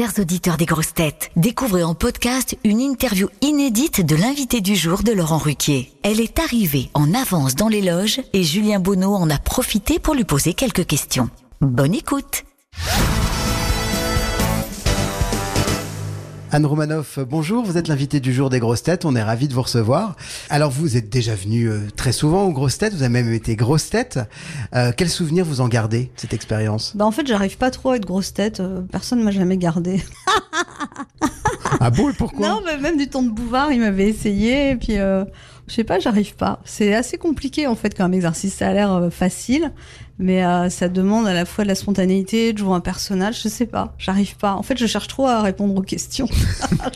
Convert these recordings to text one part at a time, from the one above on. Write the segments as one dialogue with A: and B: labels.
A: Chers auditeurs des grosses têtes, découvrez en podcast une interview inédite de l'invité du jour de Laurent Ruquier. Elle est arrivée en avance dans les loges et Julien Bonneau en a profité pour lui poser quelques questions. Bonne écoute
B: Anne Romanoff, bonjour, vous êtes l'invité du jour des grosses têtes, on est ravi de vous recevoir. Alors vous êtes déjà venu euh, très souvent aux grosses têtes, vous avez même été grosse tête. Euh, quel souvenir vous en gardez de cette expérience?
C: Bah en fait, j'arrive pas trop à être grosse tête, euh, personne m'a jamais gardé.
B: Ah bon, et pourquoi?
C: Non, mais même du temps de Bouvard, il m'avait essayé et puis euh, je sais pas, j'arrive pas. C'est assez compliqué en fait comme exercice, ça a l'air euh, facile, mais euh, ça demande à la fois de la spontanéité, de jouer un personnage, je sais pas, j'arrive pas. En fait, je cherche trop à répondre aux questions.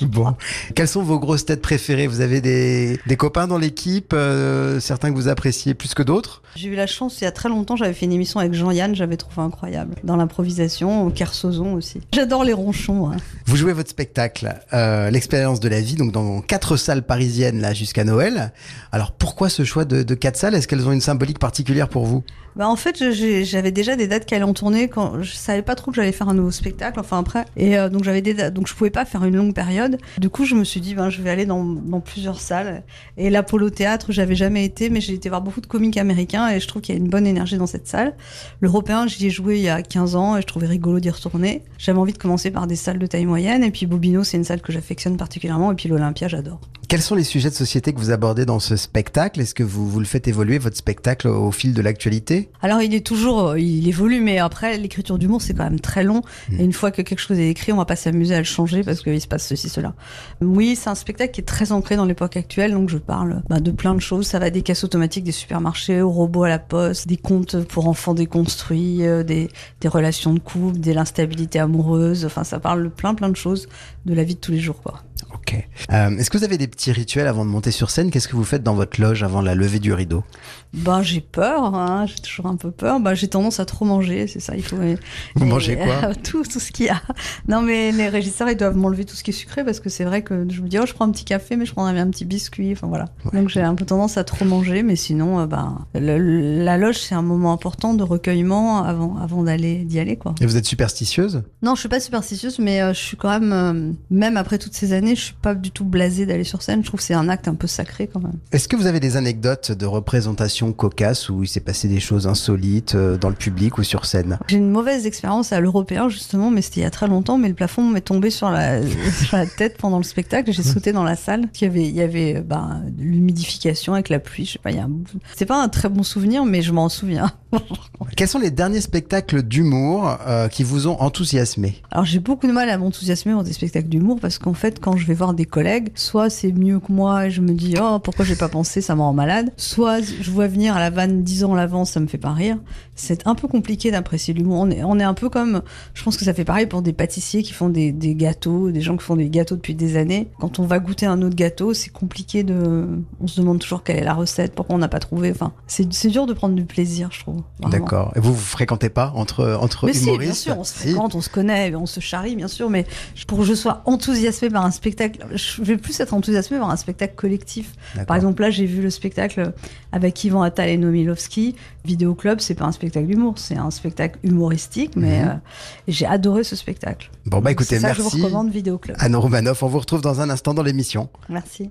B: Bon. Quelles sont vos grosses têtes préférées? Vous avez des, des copains dans l'équipe, euh, certains que vous appréciez plus que d'autres?
C: J'ai eu la chance, il y a très longtemps, j'avais fait une émission avec Jean-Yann, j'avais trouvé incroyable. Dans l'improvisation, au Kersozon aussi. J'adore les ronchons. hein.
B: Vous jouez votre spectacle, euh, l'expérience de la vie, donc dans quatre salles parisiennes là jusqu'à Noël. Alors pourquoi ce choix de, de quatre salles? Est-ce qu'elles ont une symbolique particulière pour vous?
C: Bah en fait, je- j'avais déjà des dates qui allaient en tournée quand je savais pas trop que j'allais faire un nouveau spectacle. Enfin après, et euh, donc j'avais des dates, donc je pouvais pas faire une longue période. Du coup, je me suis dit ben je vais aller dans, plusieurs salles. Et l'Apollo Théâtre, j'avais jamais été, mais j'ai été voir beaucoup de comiques américains et je trouve qu'il y a une bonne énergie dans cette salle. L'Européen, j'y ai joué il y a 15 ans et je trouvais rigolo d'y retourner. J'avais envie de commencer par des salles de taille moyenne et puis Bobino, c'est une salle que j'affectionne particulièrement et puis l'Olympia, j'adore.
B: Quels sont les sujets de société que vous abordez dans ce spectacle? Est-ce que vous, vous le faites évoluer, votre spectacle, au fil de l'actualité?
C: Alors il est toujours, euh, il évolue, mais après l'écriture d'humour c'est quand même très long. Et une fois que quelque chose est écrit, on va pas s'amuser à le changer parce qu'il se passe ceci, cela. Oui, c'est un spectacle qui est très ancré dans l'époque actuelle, donc je parle bah, de plein de choses. Ça va des caisses automatiques des supermarchés, aux robots à la poste, des contes pour enfants déconstruits, euh, des, des relations de couple, de l'instabilité amoureuse. Enfin, ça parle de plein plein de choses de la vie de tous les jours, quoi.
B: Ok. Euh, Est-ce que vous avez des petits rituels avant de monter sur scène? Qu'est-ce que vous faites dans votre loge avant la levée du rideau?
C: Ben j'ai peur, hein, j'ai toujours un peu peur. Ben j'ai tendance à trop manger, c'est ça. Il faut.
B: Vous
C: et-
B: mangez quoi?
C: Tout, tout ce qu'il y a. Non mais les régisseurs ils doivent m'enlever tout ce qui est sucré parce que c'est vrai que je me dis oh je prends un petit café mais je prendrais bien un petit biscuit. Enfin voilà. Donc j'ai un peu tendance à trop manger, mais sinon euh, ben le- la loge c'est un moment important de recueillement avant avant d'aller d'y aller quoi.
B: Et vous êtes superstitieuse?
C: Non je suis pas superstitieuse mais euh, je suis quand même même après toutes ces années je suis pas du tout blasée d'aller sur scène. Je trouve que c'est un acte un peu sacré quand même.
B: Est-ce que vous avez des anecdotes de représentation cocasse où il s'est passé des choses insolites euh, dans le public ou sur scène?
C: J'ai une mauvaise expérience à l'européen justement, mais c'était il y a très longtemps. Mais le plafond m'est tombé sur la, sur la tête pendant le spectacle. J'ai sauté dans la salle. Il y avait, il y avait euh, de l'humidification avec la pluie. Je sais pas. Il y a un... C'est pas un très bon souvenir, mais je m'en souviens.
B: Quels sont les derniers spectacles d'humour euh, qui vous ont enthousiasmé
C: Alors j'ai beaucoup de mal à m'enthousiasmer dans des spectacles d'humour parce qu'en fait, quand je vais voir des collègues, soit c'est mieux que moi et je me dis oh pourquoi j'ai pas pensé, ça me rend malade. Soit je vois venir à la vanne 10 ans à l'avance, ça me fait pas rire. C'est un peu compliqué d'apprécier l'humour. On est, un peu comme, je pense que ça fait pareil pour des pâtissiers qui font des, des gâteaux, des gens qui font des gâteaux depuis des années. Quand on va goûter un autre gâteau, c'est compliqué de, on se demande toujours quelle est la recette, pourquoi on n'a pas trouvé. Enfin, c'est dur de prendre du plaisir, je trouve.
B: D'accord. Et vous vous fréquentez pas entre entre
C: Mais si,
B: humoristes
C: bien sûr, on se
B: Si.
C: fréquente, on se connaît, on se charrie, bien sûr, mais pour que je sois enthousiasmée par un spectacle, je vais plus être enthousiasmée par un spectacle collectif. Par exemple, là, j'ai vu le spectacle avec Yvan Attal et Nomi Lovski. Vidéo Club, c'est pas un spectacle d'humour, c'est un spectacle humoristique, mais
B: Mhm.
C: euh, j'ai adoré ce spectacle.
B: Bon bah écoutez,
C: ça que je
B: merci.
C: vous recommande Vidéo Club.
B: Anne Romanoff, on vous retrouve dans un instant dans l'émission.
C: Merci.